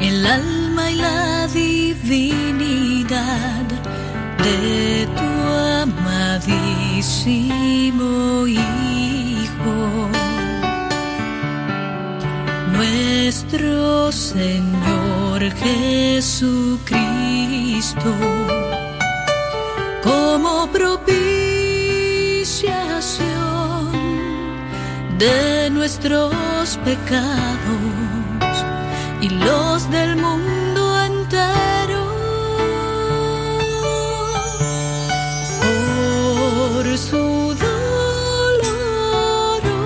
el alma y la divinidad de tu amadísimo Hijo, nuestro Señor Jesucristo, como propiciación de nuestros pecados y los del mundo entero. Por su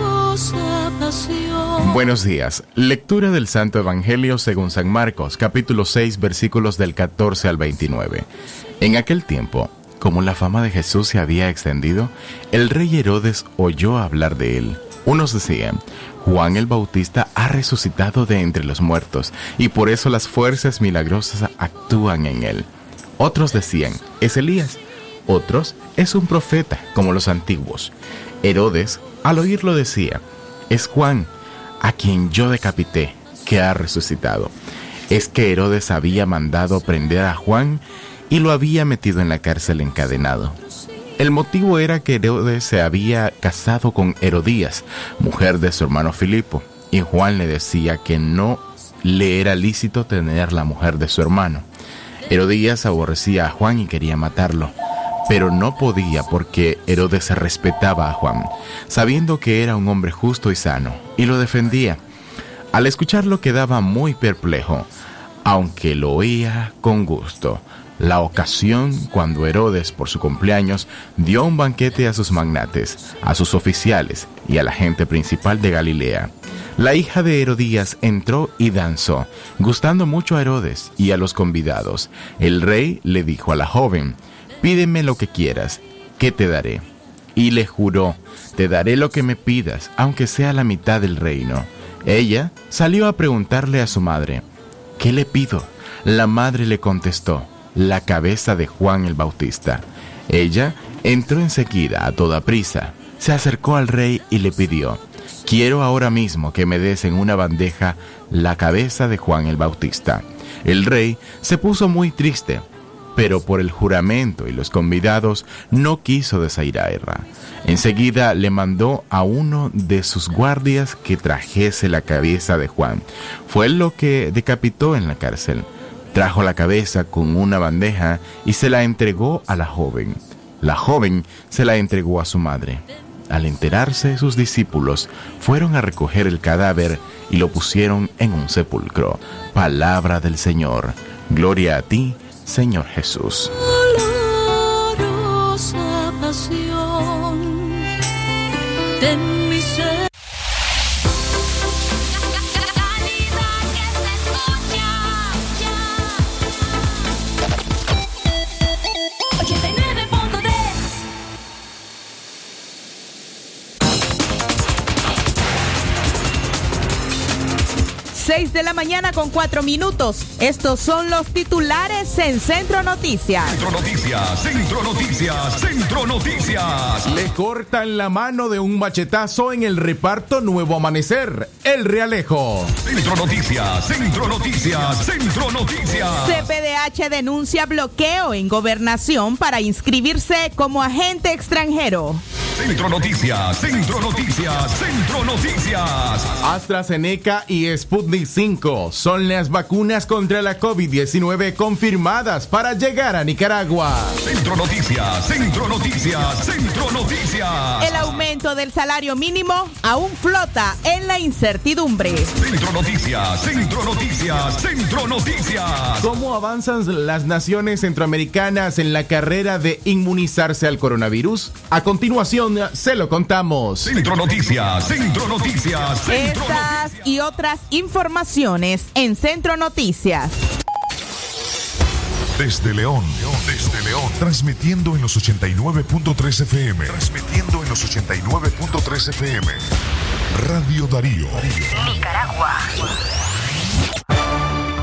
dolorosa pasión. Buenos días. Lectura del Santo Evangelio según San Marcos, capítulo 6, versículos del 14 al 29. En aquel tiempo, como la fama de Jesús se había extendido, el rey Herodes oyó hablar de él. Unos decían, Juan el Bautista ha resucitado de entre los muertos y por eso las fuerzas milagrosas actúan en él. Otros decían, es Elías. Otros, es un profeta como los antiguos. Herodes, al oírlo decía, es Juan, a quien yo decapité, que ha resucitado. Es que Herodes había mandado prender a Juan y lo había metido en la cárcel encadenado. El motivo era que Herodes se había casado con Herodías, mujer de su hermano Filipo, y Juan le decía que no le era lícito tener la mujer de su hermano. Herodías aborrecía a Juan y quería matarlo, pero no podía porque Herodes respetaba a Juan, sabiendo que era un hombre justo y sano, y lo defendía. Al escucharlo quedaba muy perplejo, aunque lo oía con gusto la ocasión cuando Herodes, por su cumpleaños, dio un banquete a sus magnates, a sus oficiales y a la gente principal de Galilea. La hija de Herodías entró y danzó, gustando mucho a Herodes y a los convidados. El rey le dijo a la joven, pídeme lo que quieras, ¿qué te daré? Y le juró, te daré lo que me pidas, aunque sea la mitad del reino. Ella salió a preguntarle a su madre, ¿qué le pido? La madre le contestó, la cabeza de Juan el Bautista. Ella entró enseguida a toda prisa, se acercó al rey y le pidió, quiero ahora mismo que me des en una bandeja la cabeza de Juan el Bautista. El rey se puso muy triste, pero por el juramento y los convidados no quiso desairarla. Enseguida le mandó a uno de sus guardias que trajese la cabeza de Juan. Fue lo que decapitó en la cárcel. Trajo la cabeza con una bandeja y se la entregó a la joven. La joven se la entregó a su madre. Al enterarse, sus discípulos fueron a recoger el cadáver y lo pusieron en un sepulcro. Palabra del Señor. Gloria a ti, Señor Jesús. 6 de la mañana con 4 minutos. Estos son los titulares en Centro Noticias. Centro Noticias, Centro Noticias, Centro Noticias. Le cortan la mano de un machetazo en el reparto Nuevo Amanecer, El Realejo. Centro Noticias, Centro Noticias, Centro Noticias. CPDH denuncia bloqueo en gobernación para inscribirse como agente extranjero. Centro Noticias, Centro Noticias, Centro Noticias. AstraZeneca y Sputnik 5 son las vacunas contra la COVID-19 confirmadas para llegar a Nicaragua. Centro Noticias, Centro Noticias, Centro Noticias. El aumento del salario mínimo aún flota en la incertidumbre. Centro Noticias, Centro Noticias, Centro Noticias. ¿Cómo avanzan las naciones centroamericanas en la carrera de inmunizarse al coronavirus? A continuación, se lo contamos. Centro Noticias, Centro Noticias, Centro Estas Noticias. y otras informaciones en Centro Noticias. Desde León, desde León, transmitiendo en los 89.3 FM, transmitiendo en los 89.3 FM. Radio Darío. Nicaragua.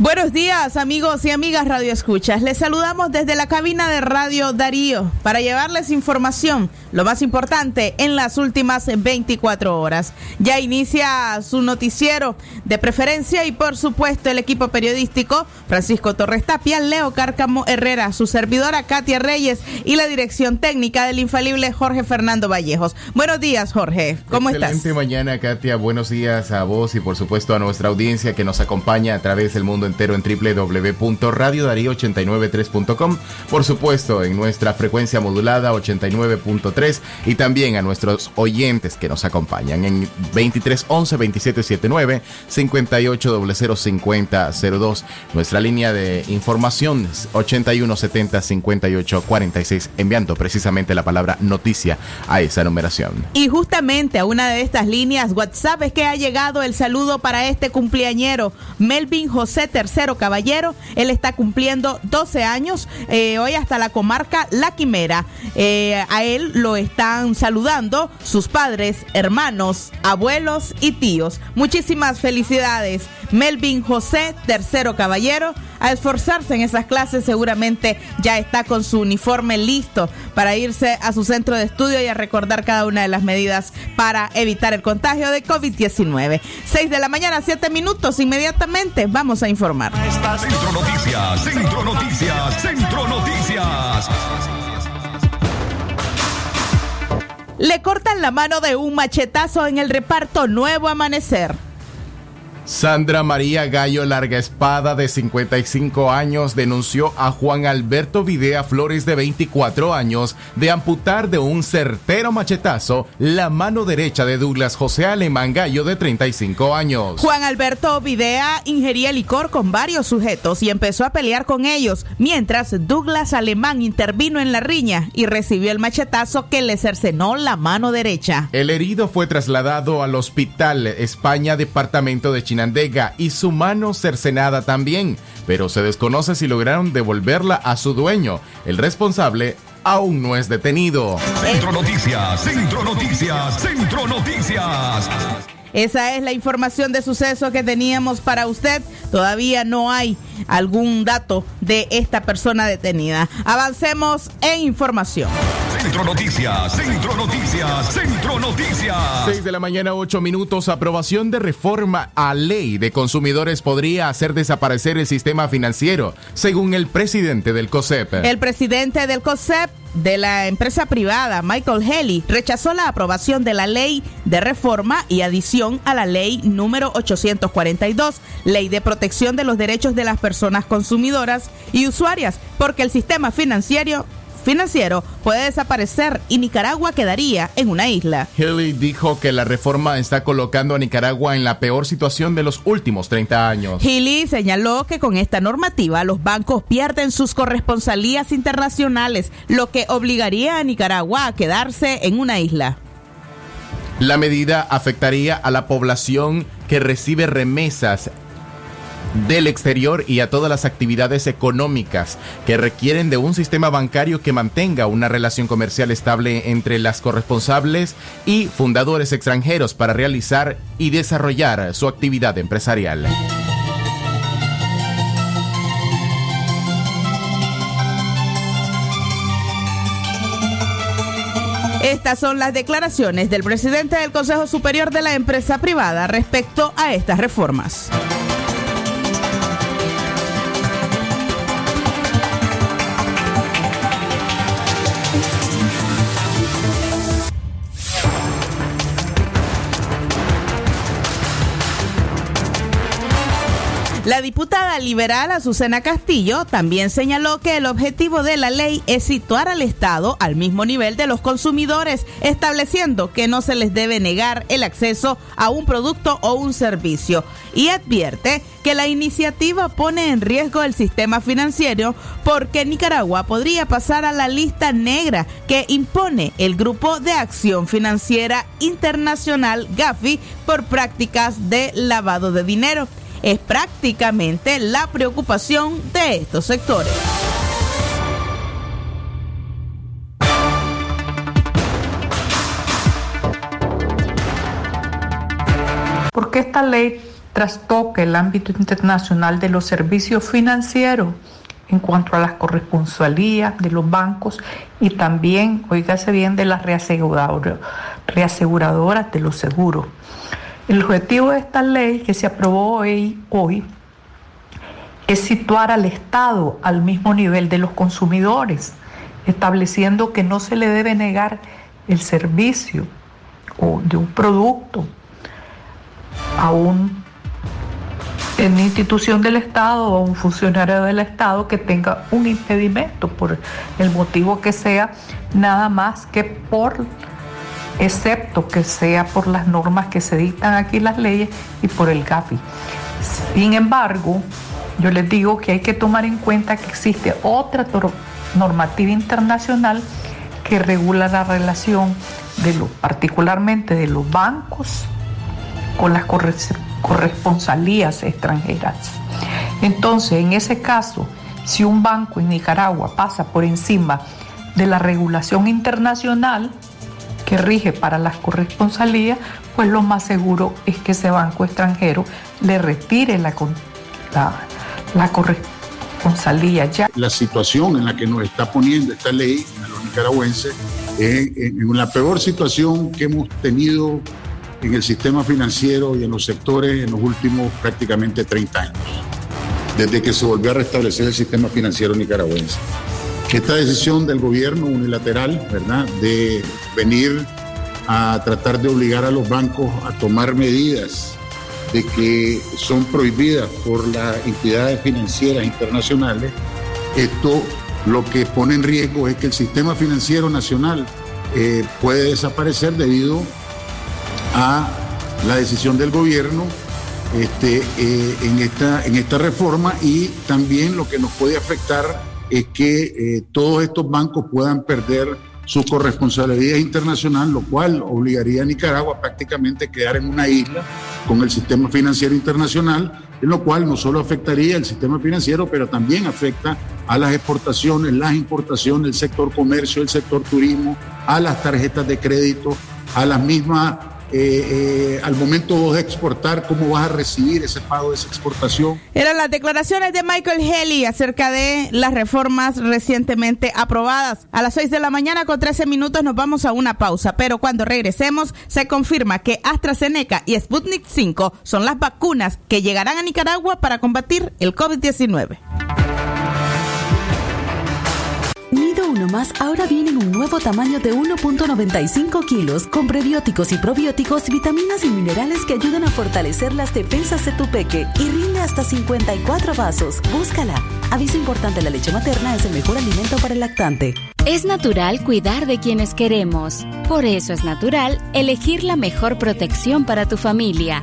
Buenos días amigos y amigas Radio Escuchas. Les saludamos desde la cabina de Radio Darío para llevarles información, lo más importante en las últimas 24 horas. Ya inicia su noticiero de preferencia y por supuesto el equipo periodístico Francisco Torres Tapia, Leo Cárcamo Herrera, su servidora Katia Reyes y la dirección técnica del infalible Jorge Fernando Vallejos. Buenos días Jorge, ¿cómo Excelente estás? mañana, Katia. Buenos días a vos y por supuesto a nuestra audiencia que nos acompaña a través del mundo entero en www.radiodarío893.com. Por supuesto, en nuestra frecuencia modulada 89.3 y también a nuestros oyentes que nos acompañan en 2311 2779 58005002. Nuestra línea de información es 8170 5846 enviando precisamente la palabra noticia a esa numeración. Y justamente a una de estas líneas WhatsApp es que ha llegado el saludo para este cumpleañero, Melvin José Tercero Caballero. Él está cumpliendo 12 años, eh, hoy hasta la comarca La Quimera. Eh, a él lo están saludando sus padres, hermanos, abuelos y tíos. Muchísimas felicidades, Melvin José Tercero Caballero. A esforzarse en esas clases, seguramente ya está con su uniforme listo para irse a su centro de estudio y a recordar cada una de las medidas para evitar el contagio de COVID-19. 6 de la mañana, 7 minutos. Inmediatamente vamos a informar. Centro Noticias, Centro Noticias, Centro Noticias. Le cortan la mano de un machetazo en el reparto Nuevo Amanecer. Sandra María Gallo Larga Espada, de 55 años, denunció a Juan Alberto Videa Flores, de 24 años, de amputar de un certero machetazo la mano derecha de Douglas José Alemán Gallo, de 35 años. Juan Alberto Videa ingería licor con varios sujetos y empezó a pelear con ellos, mientras Douglas Alemán intervino en la riña y recibió el machetazo que le cercenó la mano derecha. El herido fue trasladado al Hospital España, departamento de Chinandega, y su mano cercenada también, pero se desconoce si lograron devolverla a su dueño. El responsable aún no es detenido. Centro Noticias, Centro Noticias, Centro Noticias. Esa es la información de suceso que teníamos para usted. Todavía no hay algún dato de esta persona detenida. Avancemos en información. Centro Noticias, Centro Noticias, Centro Noticias. 6 de la mañana, 8 minutos. Aprobación de reforma a ley de consumidores podría hacer desaparecer el sistema financiero, según el presidente del COSEP. El presidente del COSEP de la empresa privada, Michael Haley, rechazó la aprobación de la ley de reforma y adición a la ley número 842, ley de protección de los derechos de las personas consumidoras y usuarias, porque el sistema financiero financiero puede desaparecer y Nicaragua quedaría en una isla. Haley dijo que la reforma está colocando a Nicaragua en la peor situación de los últimos 30 años. Healy señaló que con esta normativa los bancos pierden sus corresponsalías internacionales, lo que obligaría a Nicaragua a quedarse en una isla. La medida afectaría a la población que recibe remesas del exterior y a todas las actividades económicas que requieren de un sistema bancario que mantenga una relación comercial estable entre las corresponsables y fundadores extranjeros para realizar y desarrollar su actividad empresarial. Estas son las declaraciones del presidente del Consejo Superior de la Empresa Privada respecto a estas reformas. Diputada liberal Azucena Castillo también señaló que el objetivo de la ley es situar al Estado al mismo nivel de los consumidores, estableciendo que no se les debe negar el acceso a un producto o un servicio. Y advierte que la iniciativa pone en riesgo el sistema financiero porque Nicaragua podría pasar a la lista negra que impone el Grupo de Acción Financiera Internacional GAFI por prácticas de lavado de dinero es prácticamente la preocupación de estos sectores. Porque esta ley trastoca el ámbito internacional de los servicios financieros en cuanto a las corresponsalías de los bancos y también, oígase bien, de las reaseguradoras, reaseguradoras de los seguros. El objetivo de esta ley que se aprobó hoy, es situar al Estado al mismo nivel de los consumidores, estableciendo que no se le debe negar el servicio o de un producto a un institución del Estado o a un funcionario del Estado que tenga un impedimento por el motivo que sea, nada más que por excepto que sea por las normas que se dictan aquí las leyes y por el GAFI. Sin embargo, yo les digo que hay que tomar en cuenta que existe otra normativa internacional que regula la relación de lo, particularmente de los bancos con las corresponsalías extranjeras. Entonces, en ese caso, si un banco en Nicaragua pasa por encima de la regulación internacional, que rige para las corresponsalías, pues lo más seguro es que ese banco extranjero le retire la, la, la corresponsalía ya. La situación en la que nos está poniendo esta ley a los nicaragüenses es en la peor situación que hemos tenido en el sistema financiero y en los sectores en los últimos prácticamente 30 años, desde que se volvió a restablecer el sistema financiero nicaragüense. Esta decisión del gobierno unilateral, ¿verdad?, de venir a tratar de obligar a los bancos a tomar medidas de que son prohibidas por las entidades financieras internacionales, esto lo que pone en riesgo es que el sistema financiero nacional eh, puede desaparecer debido a la decisión del gobierno este, eh, en, esta, en esta reforma y también lo que nos puede afectar es que eh, todos estos bancos puedan perder su corresponsabilidad internacional, lo cual obligaría a Nicaragua prácticamente a quedar en una isla con el sistema financiero internacional, en lo cual no solo afectaría el sistema financiero, pero también afecta a las exportaciones, las importaciones, el sector comercio, el sector turismo, a las tarjetas de crédito, a las mismas eh, eh, al momento de exportar, cómo vas a recibir ese pago de esa exportación. Eran las declaraciones de Michael Haley acerca de las reformas recientemente aprobadas. A las 6 de la mañana con 13 minutos nos vamos a una pausa, pero cuando regresemos se confirma que AstraZeneca y Sputnik 5 son las vacunas que llegarán a Nicaragua para combatir el COVID-19. Uno Más ahora viene en un nuevo tamaño de 1.95 kilos con prebióticos y probióticos, vitaminas y minerales que ayudan a fortalecer las defensas de tu peque y rinde hasta 54 vasos. Búscala. Aviso importante, la leche materna es el mejor alimento para el lactante. Es natural cuidar de quienes queremos. Por eso es natural elegir la mejor protección para tu familia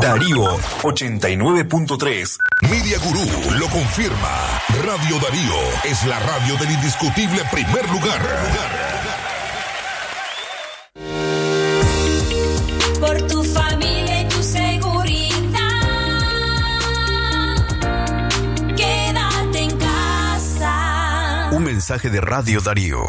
Darío 89.3. Media Gurú lo confirma. Radio Darío es la radio del indiscutible primer lugar. Por tu familia y tu seguridad. Quédate en casa. Un mensaje de Radio Darío.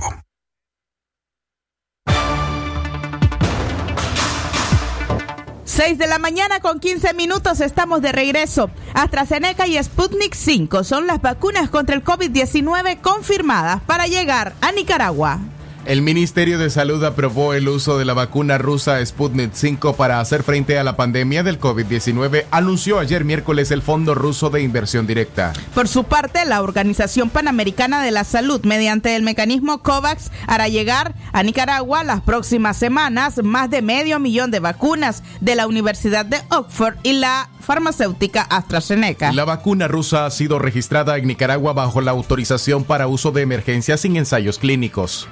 6 de la mañana con 15 minutos estamos de regreso. AstraZeneca y Sputnik 5 son las vacunas contra el COVID-19 confirmadas para llegar a Nicaragua. El Ministerio de Salud aprobó el uso de la vacuna rusa Sputnik 5 para hacer frente a la pandemia del COVID-19, anunció ayer miércoles el Fondo Ruso de Inversión Directa. Por su parte, la Organización Panamericana de la Salud, mediante el mecanismo COVAX, hará llegar a Nicaragua las próximas semanas más de medio millón de vacunas de la Universidad de Oxford y la farmacéutica AstraZeneca. La vacuna rusa ha sido registrada en Nicaragua bajo la autorización para uso de emergencia sin ensayos clínicos.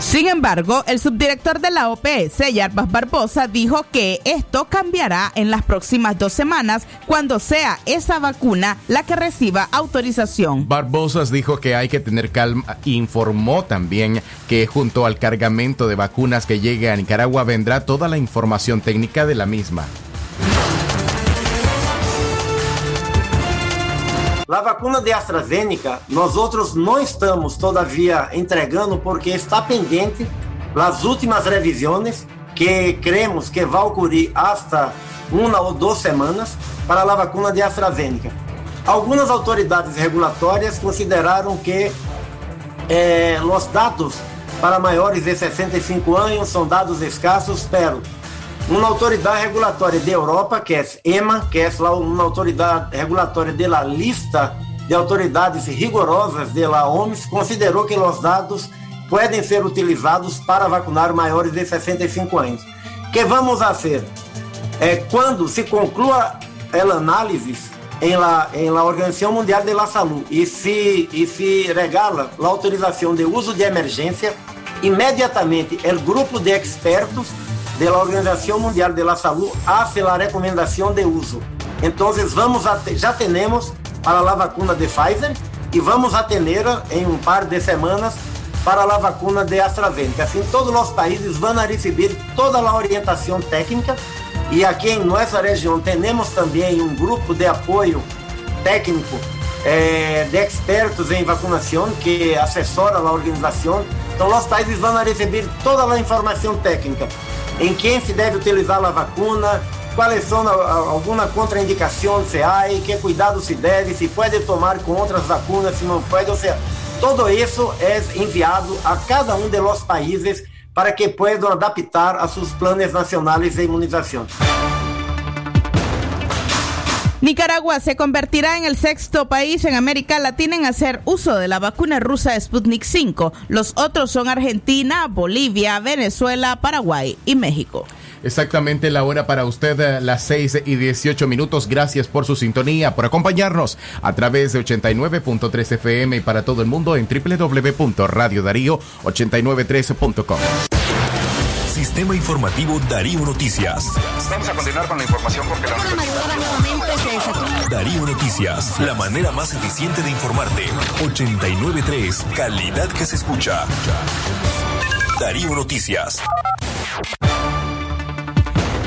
Sin embargo, el subdirector de la OPS, Yarbas Barbosa, dijo que esto cambiará en las próximas dos semanas cuando sea esa vacuna la que reciba autorización. Barbosas dijo que hay que tener calma. Informó también que junto al cargamento de vacunas que llegue a Nicaragua vendrá toda la información técnica de la misma. A vacuna de AstraZeneca, nós outros não estamos todavia entregando porque está pendente as últimas revisões que cremos que vai ocorrer hasta uma ou duas semanas para a vacuna de AstraZeneca. Algumas autoridades regulatórias consideraram que eh, os dados para maiores de 65 anos são dados escassos, pero uma autoridade regulatória de Europa, que é EMA, que é lá uma autoridade regulatória de la lista de autoridades rigorosas de la OMS, considerou que os dados podem ser utilizados para vacinar maiores de 65 anos. que vamos fazer? É, quando se conclua a análise em la, em la Organização Mundial de la Saúde e se, e se regala a autorização de uso de emergência, imediatamente o grupo de expertos de la Organización Mundial de la Salud hace la de uso. Entonces vamos a te- ya para la vacuna de Pfizer y vamos a tener en un par de semanas para la vacuna de AstraZeneca. Assim, todos os países vão receber toda a orientação técnica e aqui em nossa região temos também um grupo de apoio técnico eh, de expertos em vacinação que assessora a organização. Então, os países vão receber toda a informação técnica em quem se deve utilizar a vacuna, quais são alguma contraindicação se há, que cuidado se deve, se pode tomar com outras vacunas, se não pode, ou seja, todo isso é enviado a cada um de los países para que puedan adaptar a sus planes nacionales de inmunización. Nicaragua se convertirá en el sexto país en América Latina en hacer uso de la vacuna rusa Sputnik 5. Los otros son Argentina, Bolivia, Venezuela, Paraguay y México. Exactamente la hora para usted, eh, las 6 y 18 minutos. Gracias por su sintonía, por acompañarnos a través de 89.3 FM y para todo el mundo en www.radiodarío893.com. Sistema Informativo Darío Noticias. Vamos a continuar con la información porque la Darío Noticias, la manera más eficiente de informarte. 893, calidad que se escucha. Darío Noticias.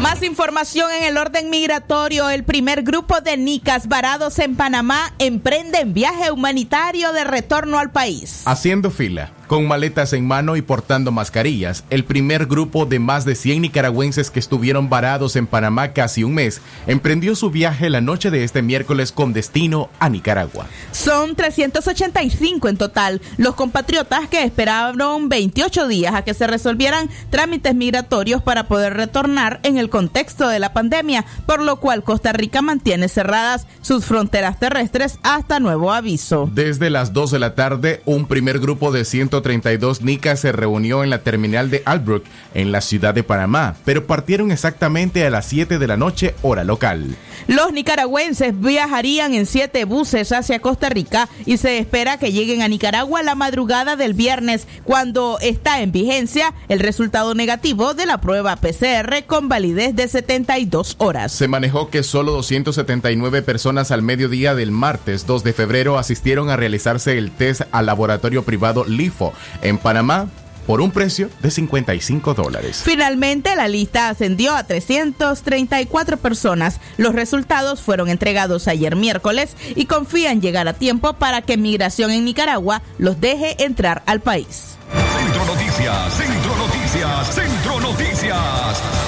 Más información en el orden migratorio. El primer grupo de nicas varados en Panamá emprenden viaje humanitario de retorno al país. Haciendo fila, con maletas en mano y portando mascarillas, el primer grupo de más de 100 nicaragüenses que estuvieron varados en Panamá casi un mes emprendió su viaje la noche de este miércoles con destino a Nicaragua. Son 385 en total los compatriotas que esperaron 28 días a que se resolvieran trámites migratorios para poder retornar en el contexto de la pandemia, por lo cual Costa Rica mantiene cerradas sus fronteras terrestres hasta nuevo aviso. Desde las 2 de la tarde, un primer grupo de 132 nicas se reunió en la terminal de Albrook, en la ciudad de Panamá, pero partieron exactamente a las 7 de la noche, hora local. Los nicaragüenses viajarían en siete buses hacia Costa Rica y se espera que lleguen a Nicaragua la madrugada del viernes, cuando está en vigencia el resultado negativo de la prueba PCR con validez de 72 horas. Se manejó que solo 279 personas al mediodía del martes 2 de febrero asistieron a realizarse el test al laboratorio privado LIFO en Panamá por un precio de 55 dólares. Finalmente, la lista ascendió a 334 personas. Los resultados fueron entregados ayer miércoles y confían llegar a tiempo para que Migración en Nicaragua los deje entrar al país. Centro Noticias, Centro Noticias, Centro Noticias.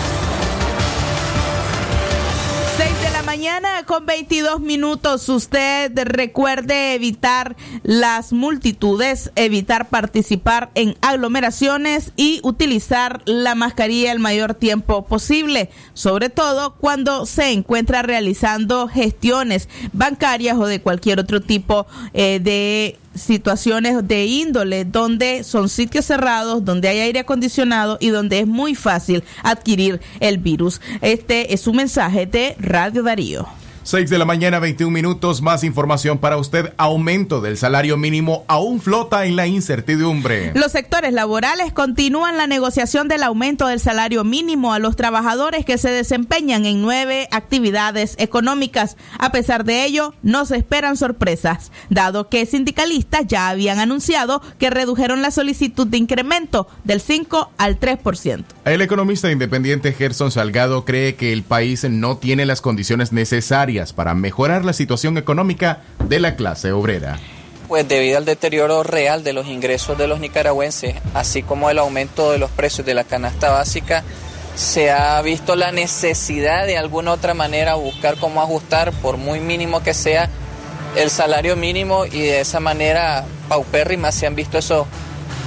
Mañana con 22 minutos. Usted recuerde evitar las multitudes, evitar participar en aglomeraciones y utilizar la mascarilla el mayor tiempo posible, sobre todo cuando se encuentra realizando gestiones bancarias o de cualquier otro tipo eh, de situaciones de índole donde son sitios cerrados, donde hay aire acondicionado y donde es muy fácil adquirir el virus. Este es un mensaje de Radio Darío. 6 de la mañana, 21 minutos. Más información para usted. Aumento del salario mínimo aún flota en la incertidumbre. Los sectores laborales continúan la negociación del aumento del salario mínimo a los trabajadores que se desempeñan en nueve actividades económicas. A pesar de ello, no se esperan sorpresas, dado que sindicalistas ya habían anunciado que redujeron la solicitud de incremento del 5 al 3%. El economista independiente Gerson Salgado cree que el país no tiene las condiciones necesarias para mejorar la situación económica de la clase obrera. Pues debido al deterioro real de los ingresos de los nicaragüenses, así como el aumento de los precios de la canasta básica, se ha visto la necesidad de alguna otra manera buscar cómo ajustar, por muy mínimo que sea, el salario mínimo y de esa manera paupérrimas se han visto eso,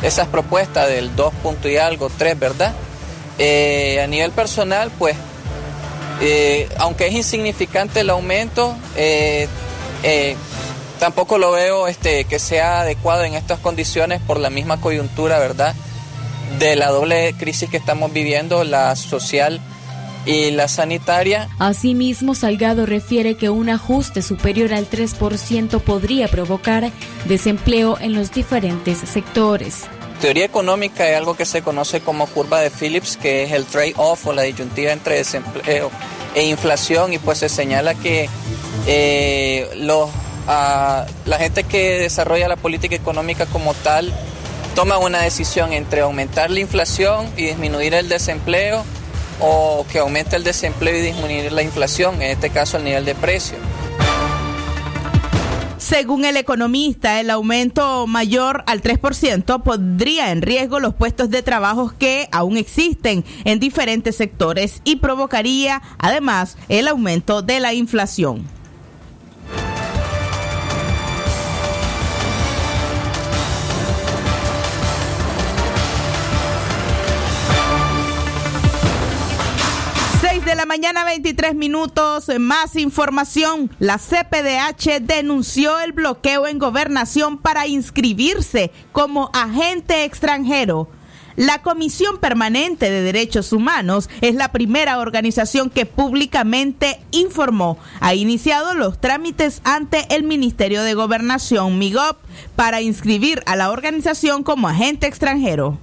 esas propuestas del 2 punto y algo, 3, ¿verdad? Eh, a nivel personal, pues eh, aunque es insignificante el aumento, eh, eh, tampoco lo veo este, que sea adecuado en estas condiciones por la misma coyuntura, ¿verdad? De la doble crisis que estamos viviendo, la social y la sanitaria. Asimismo, Salgado refiere que un ajuste superior al 3% podría provocar desempleo en los diferentes sectores. Teoría económica es algo que se conoce como curva de Phillips, que es el trade-off o la disyuntiva entre desempleo e inflación, y pues se señala que eh, los, ah, la gente que desarrolla la política económica como tal toma una decisión entre aumentar la inflación y disminuir el desempleo o que aumente el desempleo y disminuir la inflación, en este caso el nivel de precio. Según el economista, el aumento mayor al 3% pondría en riesgo los puestos de trabajo que aún existen en diferentes sectores y provocaría además el aumento de la inflación. De la mañana, 23 minutos. Más información. La CPDH denunció el bloqueo en gobernación para inscribirse como agente extranjero. La Comisión Permanente de Derechos Humanos es la primera organización que públicamente informó. Ha iniciado los trámites ante el Ministerio de Gobernación, MIGOP, para inscribir a la organización como agente extranjero.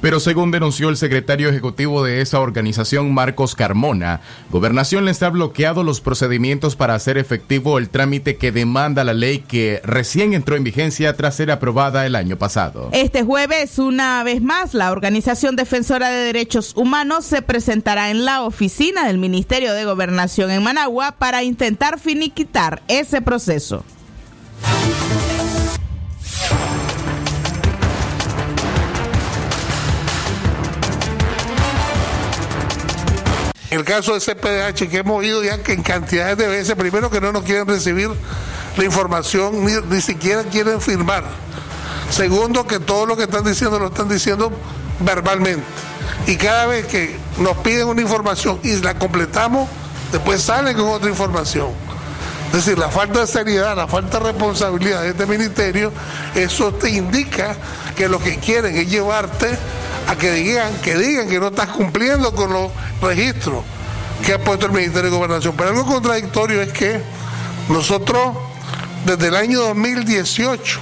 Pero según denunció el secretario ejecutivo de esa organización, Marcos Carmona, Gobernación les ha bloqueado los procedimientos para hacer efectivo el trámite que demanda la ley que recién entró en vigencia tras ser aprobada el año pasado. Este jueves, una vez más, la Organización Defensora de Derechos Humanos se presentará en la oficina del Ministerio de Gobernación en Managua para intentar finiquitar ese proceso. El caso de CPDH, que hemos ido ya en cantidades de veces, primero que no nos quieren recibir la información, ni, ni siquiera quieren firmar. Segundo, que todo lo que están diciendo lo están diciendo verbalmente. Y cada vez que nos piden una información y la completamos, después salen con otra información. Es decir, la falta de seriedad, la falta de responsabilidad de este ministerio, eso te indica que lo que quieren es llevarte a que digan, que digan que no estás cumpliendo con los registros que ha puesto el Ministerio de Gobernación. Pero algo contradictorio es que nosotros, desde el año 2018,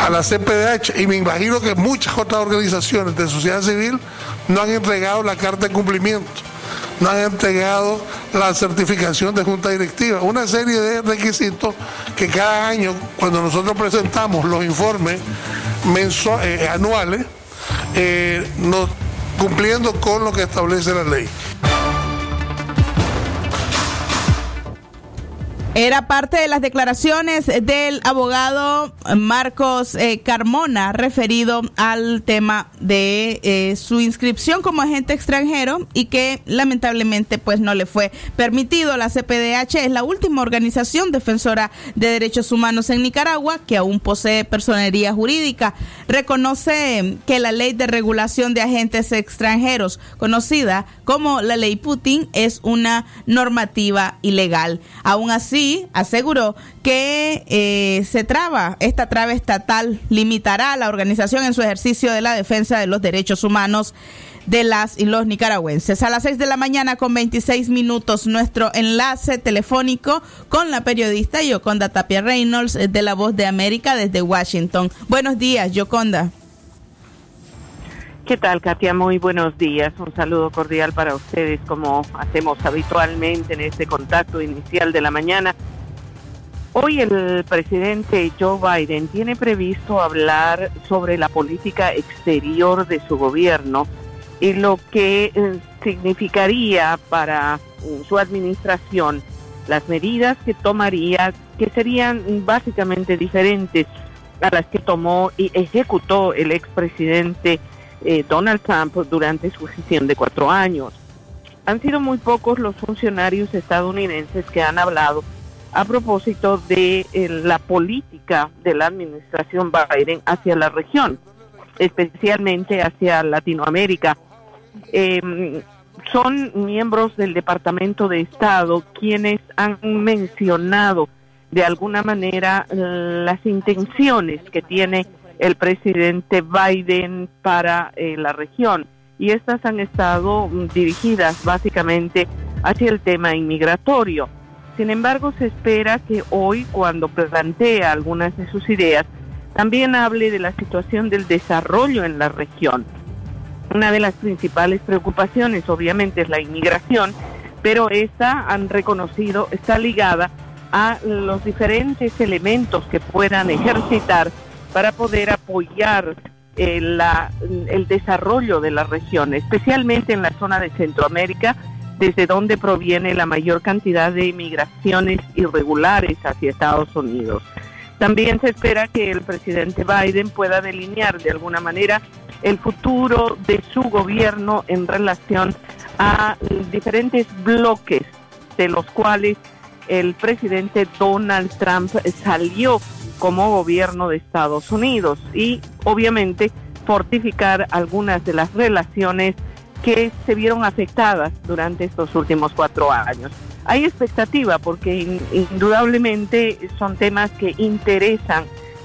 a la CPDH, y me imagino que muchas otras organizaciones de sociedad civil no han entregado la carta de cumplimiento, no han entregado la certificación de junta directiva, una serie de requisitos que cada año, cuando nosotros presentamos los informes mensu- eh, anuales, eh, no- cumpliendo con lo que establece la ley. Era parte de las declaraciones del abogado Marcos eh, Carmona referido al tema de eh, su inscripción como agente extranjero y que lamentablemente pues no le fue permitido. La CPDH es la última organización defensora de derechos humanos en Nicaragua que aún posee personería jurídica. Reconoce que la ley de regulación de agentes extranjeros, conocida como la ley Putin, es una normativa ilegal. Aún así, aseguró que eh, se traba, esta traba estatal limitará a la organización en su ejercicio de la defensa de los derechos humanos de las y los nicaragüenses. A las 6 de la mañana con 26 minutos, nuestro enlace telefónico con la periodista Yoconda Tapia Reynolds eh, de La Voz de América desde Washington. Buenos días, Yoconda. ¿Qué tal, Katia? Muy buenos días. Un saludo cordial para ustedes, como hacemos habitualmente en este contacto inicial de la mañana. Hoy el presidente Joe Biden tiene previsto hablar sobre la política exterior de su gobierno y lo que eh, significaría para eh, su administración las medidas que tomaría, que serían básicamente diferentes a las que tomó y ejecutó el expresidente eh, Donald Trump durante su gestión de cuatro años. Han sido muy pocos los funcionarios estadounidenses que han hablado a propósito de eh, la política de la administración Biden hacia la región, especialmente hacia Latinoamérica. Eh, son miembros del Departamento de Estado quienes han mencionado de alguna manera las intenciones que tiene el presidente Biden para eh, la región y estas han estado mm, dirigidas básicamente hacia el tema inmigratorio. Sin embargo, se espera que hoy, cuando plantea algunas de sus ideas, también hable de la situación del desarrollo en la región. Una de las principales preocupaciones, obviamente, es la inmigración, pero esta, han reconocido, está ligada a los diferentes elementos que puedan ejercitar para poder apoyar eh, el desarrollo de la región, especialmente en la zona de Centroamérica, desde donde proviene la mayor cantidad de migraciones irregulares hacia Estados Unidos. También se espera que el presidente Biden pueda delinear de alguna manera el futuro de su gobierno en relación a diferentes bloques de los cuales el presidente Donald Trump salió como gobierno de Estados Unidos y obviamente fortificar algunas de las relaciones que se vieron afectadas durante estos últimos cuatro años. Hay expectativa porque in- indudablemente son temas que interesan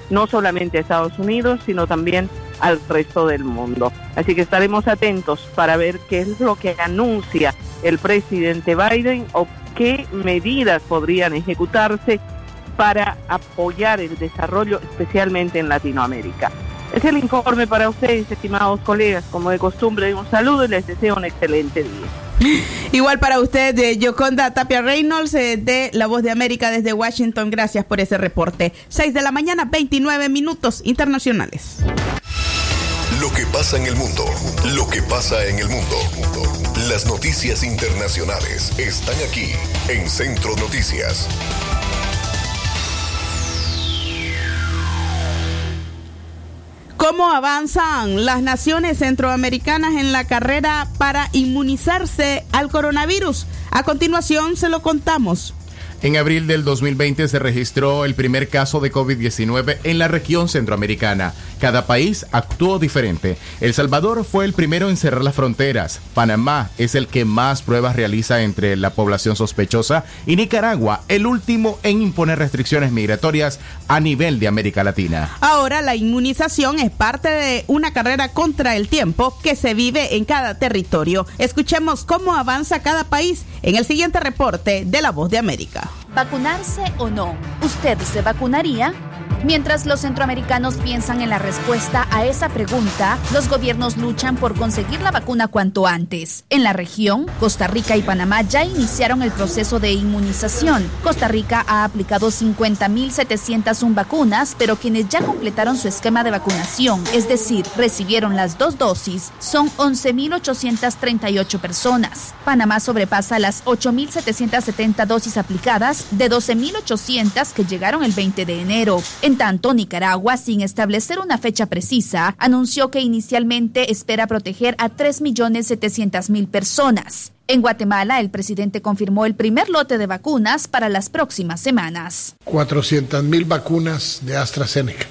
no solamente a Estados Unidos, sino también al resto del mundo. Así que estaremos atentos para ver qué es lo que anuncia el presidente Biden o qué medidas podrían ejecutarse para apoyar el desarrollo, especialmente en Latinoamérica. Es el informe para ustedes, estimados colegas. Como de costumbre, un saludo y les deseo un excelente día. Igual para usted, de Yoconda Tapia Reynolds, eh, de La Voz de América desde Washington. Gracias por ese reporte. 6 de la mañana, 29 minutos internacionales. Lo que pasa en el mundo, lo que pasa en el mundo. Las noticias internacionales están aquí en Centro Noticias. ¿Cómo avanzan las naciones centroamericanas en la carrera para inmunizarse al coronavirus? A continuación se lo contamos. En abril del 2020 se registró el primer caso de COVID-19 en la región centroamericana. Cada país actuó diferente. El Salvador fue el primero en cerrar las fronteras. Panamá es el que más pruebas realiza entre la población sospechosa. Y Nicaragua, el último en imponer restricciones migratorias a nivel de América Latina. Ahora la inmunización es parte de una carrera contra el tiempo que se vive en cada territorio. Escuchemos cómo avanza cada país en el siguiente reporte de La Voz de América. ¿Vacunarse o no? ¿Usted se vacunaría? Mientras los centroamericanos piensan en la respuesta a esa pregunta, los gobiernos luchan por conseguir la vacuna cuanto antes. En la región, Costa Rica y Panamá ya iniciaron el proceso de inmunización. Costa Rica ha aplicado 50.701 vacunas, pero quienes ya completaron su esquema de vacunación, es decir, recibieron las dos dosis, son 11.838 personas. Panamá sobrepasa las 8.770 dosis aplicadas de 12.800 que llegaron el 20 de enero. En tanto, Nicaragua, sin establecer una fecha precisa, anunció que inicialmente espera proteger a 3.700.000 personas. En Guatemala, el presidente confirmó el primer lote de vacunas para las próximas semanas. 400 mil vacunas de AstraZeneca.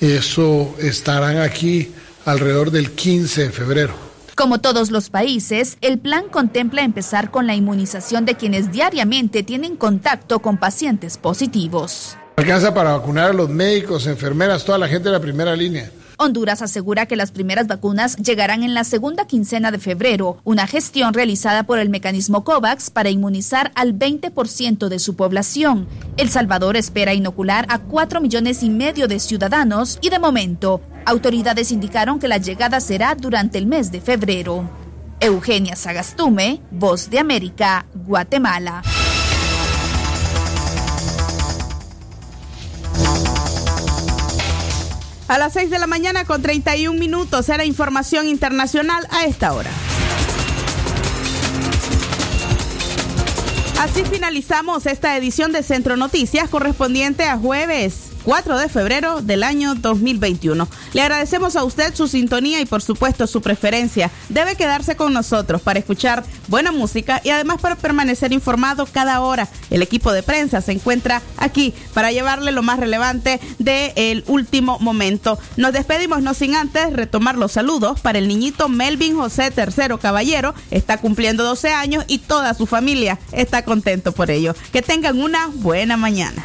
Eso estarán aquí alrededor del 15 de febrero. Como todos los países, el plan contempla empezar con la inmunización de quienes diariamente tienen contacto con pacientes positivos. Alcanza para vacunar a los médicos, enfermeras, toda la gente de la primera línea. Honduras asegura que las primeras vacunas llegarán en la segunda quincena de febrero, una gestión realizada por el mecanismo COVAX para inmunizar al 20% de su población. El Salvador espera inocular a 4 millones y medio de ciudadanos y de momento, autoridades indicaron que la llegada será durante el mes de febrero. Eugenia Sagastume, Voz de América, Guatemala. A las 6 de la mañana con 31 minutos era información internacional a esta hora. Así finalizamos esta edición de Centro Noticias correspondiente a jueves 4 de febrero del año 2021. Le agradecemos a usted su sintonía y por supuesto su preferencia. Debe quedarse con nosotros para escuchar buena música y además para permanecer informado cada hora. El equipo de prensa se encuentra aquí para llevarle lo más relevante del último momento. Nos despedimos no sin antes retomar los saludos para el niñito Melvin José Tercero Caballero. Está cumpliendo 12 años y toda su familia está contento por ello. Que tengan una buena mañana.